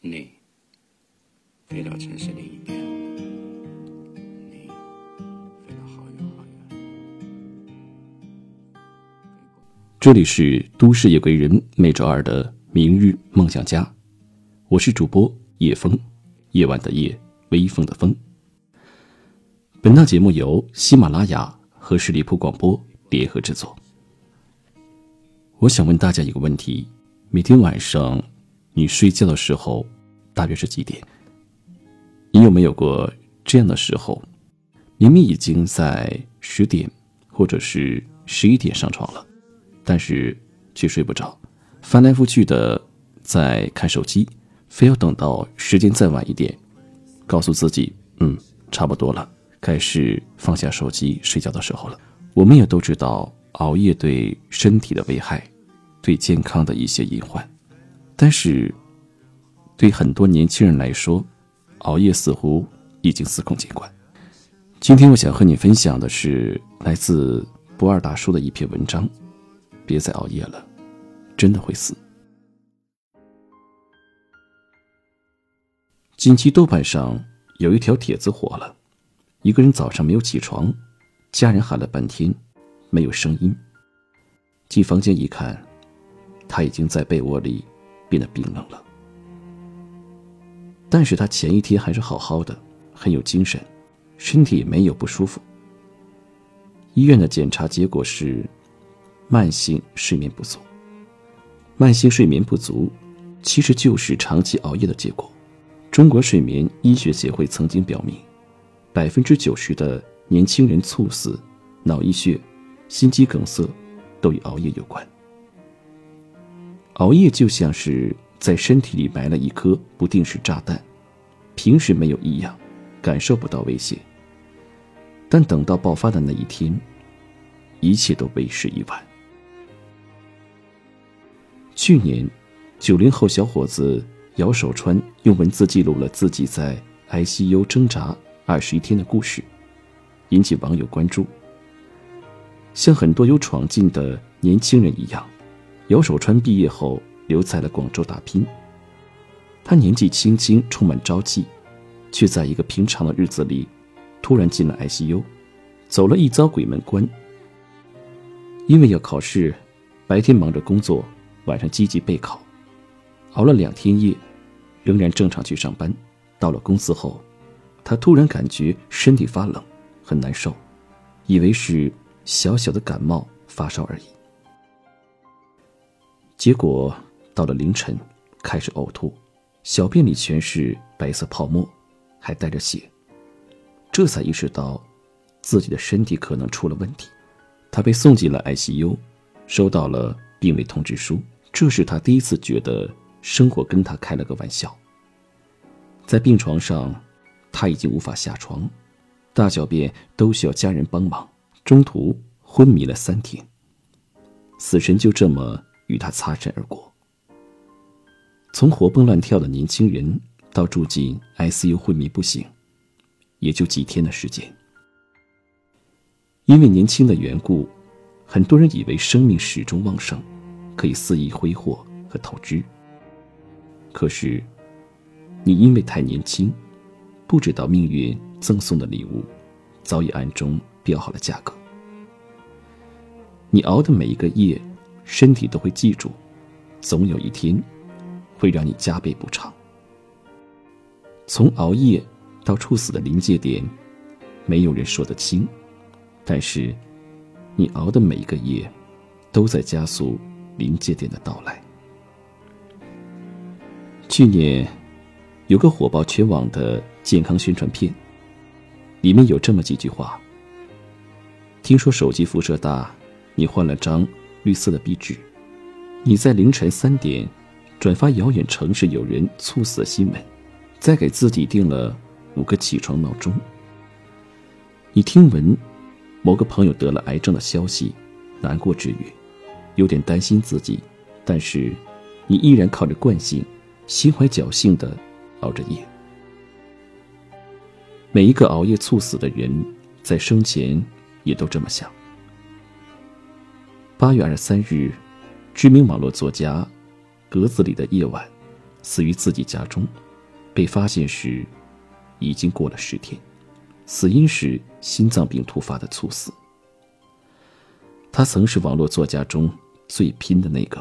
你飞到城市另一边，你飞到好远好远。这里是都市夜归人每周二的明日梦想家，我是主播叶风，夜晚的夜，微风的风。本档节目由喜马拉雅和十里铺广播联合制作。我想问大家一个问题：每天晚上你睡觉的时候大约是几点？你有没有过这样的时候？明明已经在十点或者是十一点上床了，但是却睡不着，翻来覆去的在看手机，非要等到时间再晚一点，告诉自己嗯差不多了，该是放下手机睡觉的时候了。我们也都知道熬夜对身体的危害，对健康的一些隐患，但是对很多年轻人来说，熬夜似乎已经司空见惯。今天我想和你分享的是来自不二大叔的一篇文章：别再熬夜了，真的会死。近期豆瓣上有一条帖子火了，一个人早上没有起床，家人喊了半天，没有声音。进房间一看，他已经在被窝里变得冰冷了。但是他前一天还是好好的，很有精神，身体也没有不舒服。医院的检查结果是慢性睡眠不足。慢性睡眠不足其实就是长期熬夜的结果。中国睡眠医学协会曾经表明，百分之九十的年轻人猝死、脑溢血、心肌梗塞都与熬夜有关。熬夜就像是在身体里埋了一颗不定时炸弹，平时没有异样，感受不到威胁，但等到爆发的那一天，一切都为时已晚。去年，九零后小伙子。姚守川用文字记录了自己在 ICU 挣扎二十一天的故事，引起网友关注。像很多有闯劲的年轻人一样，姚守川毕业后留在了广州打拼。他年纪轻轻，充满朝气，却在一个平常的日子里，突然进了 ICU，走了一遭鬼门关。因为要考试，白天忙着工作，晚上积极备考，熬了两天夜。仍然正常去上班，到了公司后，他突然感觉身体发冷，很难受，以为是小小的感冒发烧而已。结果到了凌晨，开始呕吐，小便里全是白色泡沫，还带着血，这才意识到自己的身体可能出了问题。他被送进了 ICU，收到了病危通知书。这是他第一次觉得。生活跟他开了个玩笑。在病床上，他已经无法下床，大小便都需要家人帮忙。中途昏迷了三天，死神就这么与他擦身而过。从活蹦乱跳的年轻人到住进 ICU 昏迷不醒，也就几天的时间。因为年轻的缘故，很多人以为生命始终旺盛，可以肆意挥霍和透支。可是，你因为太年轻，不知道命运赠送的礼物，早已暗中标好了价格。你熬的每一个夜，身体都会记住，总有一天，会让你加倍补偿。从熬夜到猝死的临界点，没有人说得清，但是，你熬的每一个夜，都在加速临界点的到来。去年，有个火爆全网的健康宣传片，里面有这么几句话：听说手机辐射大，你换了张绿色的壁纸；你在凌晨三点转发遥远城市有人猝死的新闻，再给自己定了五个起床闹钟；你听闻某个朋友得了癌症的消息，难过之余，有点担心自己，但是你依然靠着惯性。心怀侥幸的熬着夜。每一个熬夜猝死的人，在生前也都这么想。八月二十三日，知名网络作家格子里的夜晚死于自己家中，被发现时已经过了十天，死因是心脏病突发的猝死。他曾是网络作家中最拼的那个，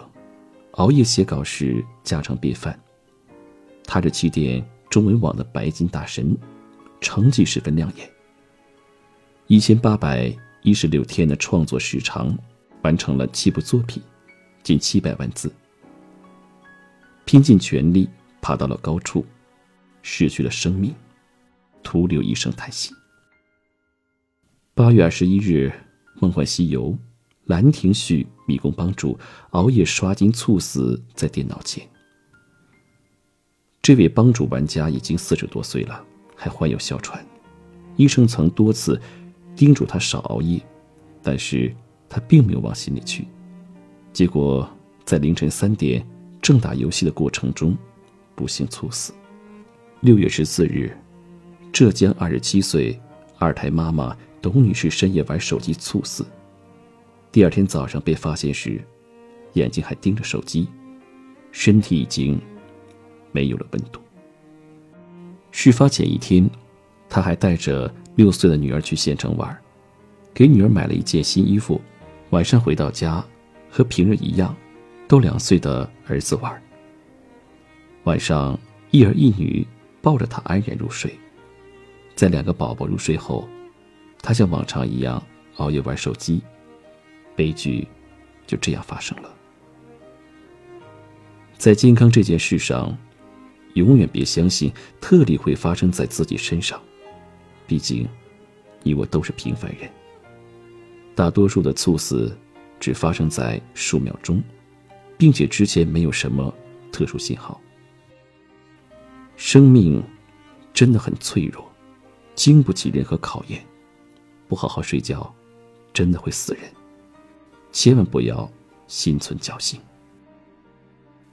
熬夜写稿是家常便饭。他是起点中文网的白金大神，成绩十分亮眼。一千八百一十六天的创作时长，完成了七部作品，近七百万字。拼尽全力爬到了高处，失去了生命，徒留一声叹息。八月二十一日，《梦幻西游》，兰亭序迷宫帮主熬夜刷金猝死在电脑前。这位帮主玩家已经四十多岁了，还患有哮喘，医生曾多次。叮嘱他少熬夜，但是他并没有往心里去。结果在凌晨三点正打游戏的过程中，不幸猝死。六月十四日，浙江二十七岁二胎妈妈董女士深夜玩手机猝死。第二天早上被发现时，眼睛还盯着手机，身体已经没有了温度。事发前一天，他还带着。六岁的女儿去县城玩，给女儿买了一件新衣服。晚上回到家，和平日一样，逗两岁的儿子玩。晚上一儿一女抱着他安然入睡。在两个宝宝入睡后，他像往常一样熬夜玩手机。悲剧就这样发生了。在健康这件事上，永远别相信特例会发生在自己身上。毕竟，你我都是平凡人。大多数的猝死只发生在数秒钟，并且之前没有什么特殊信号。生命真的很脆弱，经不起任何考验。不好好睡觉，真的会死人。千万不要心存侥幸。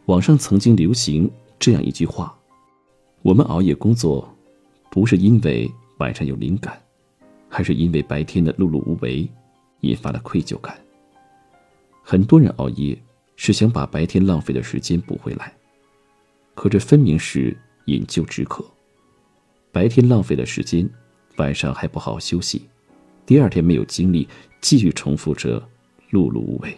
网上曾经流行这样一句话：“我们熬夜工作，不是因为……”晚上有灵感，还是因为白天的碌碌无为，引发了愧疚感。很多人熬夜是想把白天浪费的时间补回来，可这分明是饮鸩止渴。白天浪费了时间，晚上还不好好休息，第二天没有精力继续重复着碌碌无为。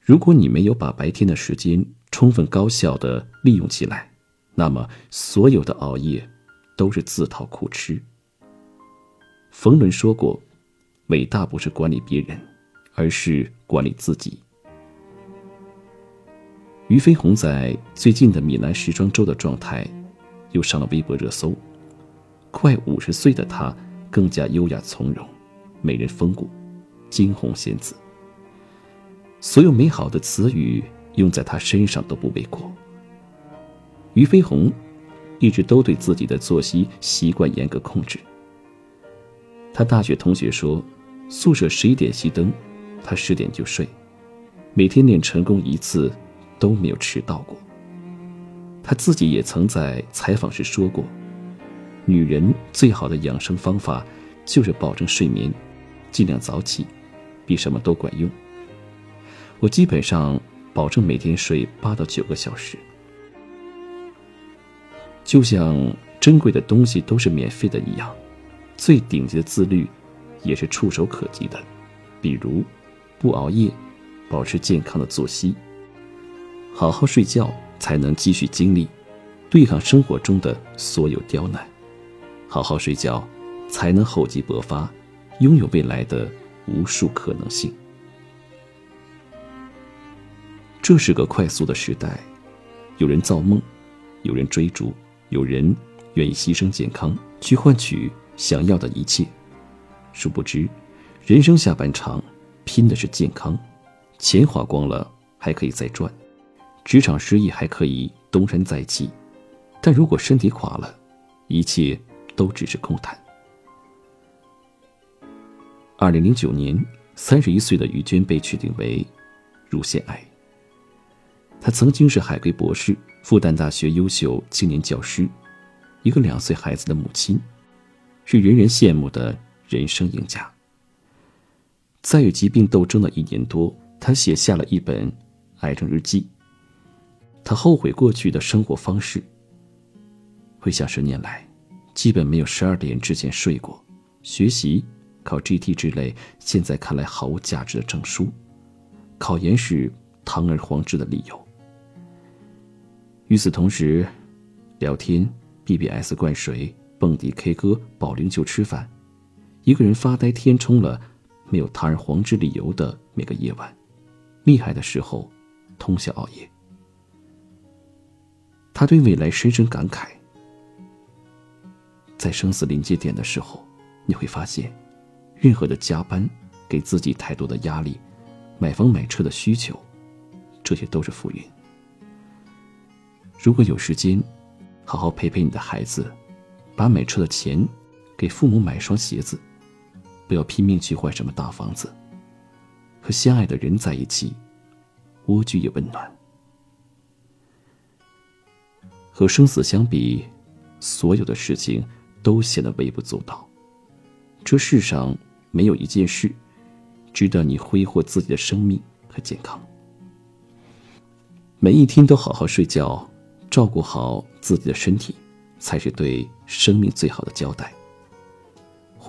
如果你没有把白天的时间充分高效的利用起来，那么所有的熬夜。都是自讨苦吃。冯仑说过：“伟大不是管理别人，而是管理自己。”俞飞鸿在最近的米兰时装周的状态，又上了微博热搜。快五十岁的他，更加优雅从容，美人风骨，惊鸿仙子。所有美好的词语用在他身上都不为过。俞飞鸿。一直都对自己的作息习惯严格控制。他大学同学说，宿舍十一点熄灯，他十点就睡，每天练成功一次都没有迟到过。他自己也曾在采访时说过，女人最好的养生方法就是保证睡眠，尽量早起，比什么都管用。我基本上保证每天睡八到九个小时。就像珍贵的东西都是免费的一样，最顶级的自律，也是触手可及的。比如，不熬夜，保持健康的作息，好好睡觉，才能积蓄精力，对抗生活中的所有刁难。好好睡觉，才能厚积薄发，拥有未来的无数可能性。这是个快速的时代，有人造梦，有人追逐。有人愿意牺牲健康去换取想要的一切，殊不知，人生下半场拼的是健康，钱花光了还可以再赚，职场失意还可以东山再起，但如果身体垮了，一切都只是空谈。二零零九年，三十一岁的于娟被确定为乳腺癌。她曾经是海归博士。复旦大学优秀青年教师，一个两岁孩子的母亲，是人人羡慕的人生赢家。在与疾病斗争的一年多，他写下了一本癌症日记。他后悔过去的生活方式。回想十年来，基本没有十二点之前睡过，学习考 GT 之类现在看来毫无价值的证书，考研是堂而皇之的理由。与此同时，聊天、BBS 灌水、蹦迪、K 歌、保龄球、吃饭，一个人发呆填充了没有堂而皇之理由的每个夜晚。厉害的时候，通宵熬夜。他对未来深深感慨。在生死临界点的时候，你会发现，任何的加班，给自己太多的压力，买房买车的需求，这些都是浮云。如果有时间，好好陪陪你的孩子，把买车的钱给父母买双鞋子，不要拼命去换什么大房子。和相爱的人在一起，蜗居也温暖。和生死相比，所有的事情。都显得微不足道。这世上没有一件事值得你挥霍自己的生命和健康。每一天都好好睡觉，照顾好自己的身体，才是对生命最好的交代。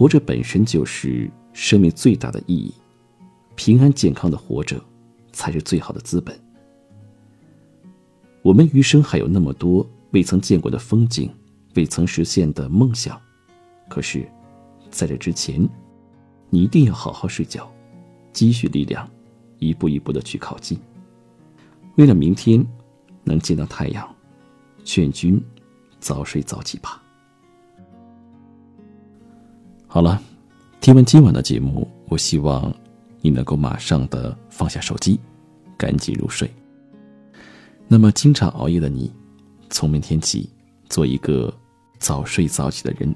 活着本身就是生命最大的意义，平安健康的活着，才是最好的资本。我们余生还有那么多未曾见过的风景。未曾实现的梦想，可是，在这之前，你一定要好好睡觉，积蓄力量，一步一步的去靠近。为了明天能见到太阳，劝君早睡早起吧。好了，听完今晚的节目，我希望你能够马上的放下手机，赶紧入睡。那么，经常熬夜的你，从明天起做一个。早睡早起的人，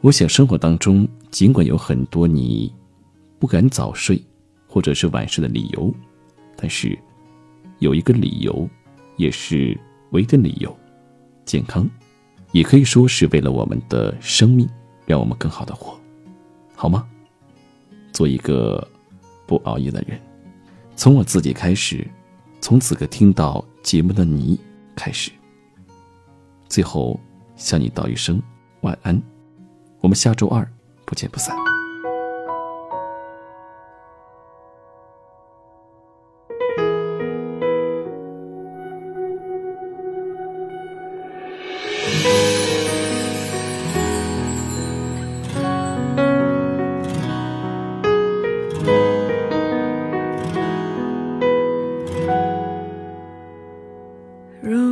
我想生活当中尽管有很多你不敢早睡或者是晚睡的理由，但是有一个理由，也是唯一的理由，健康，也可以说是为了我们的生命，让我们更好的活，好吗？做一个不熬夜的人，从我自己开始，从此刻听到节目的你开始，最后。向你道一声晚安，我们下周二不见不散。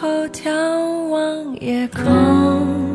后眺望夜空。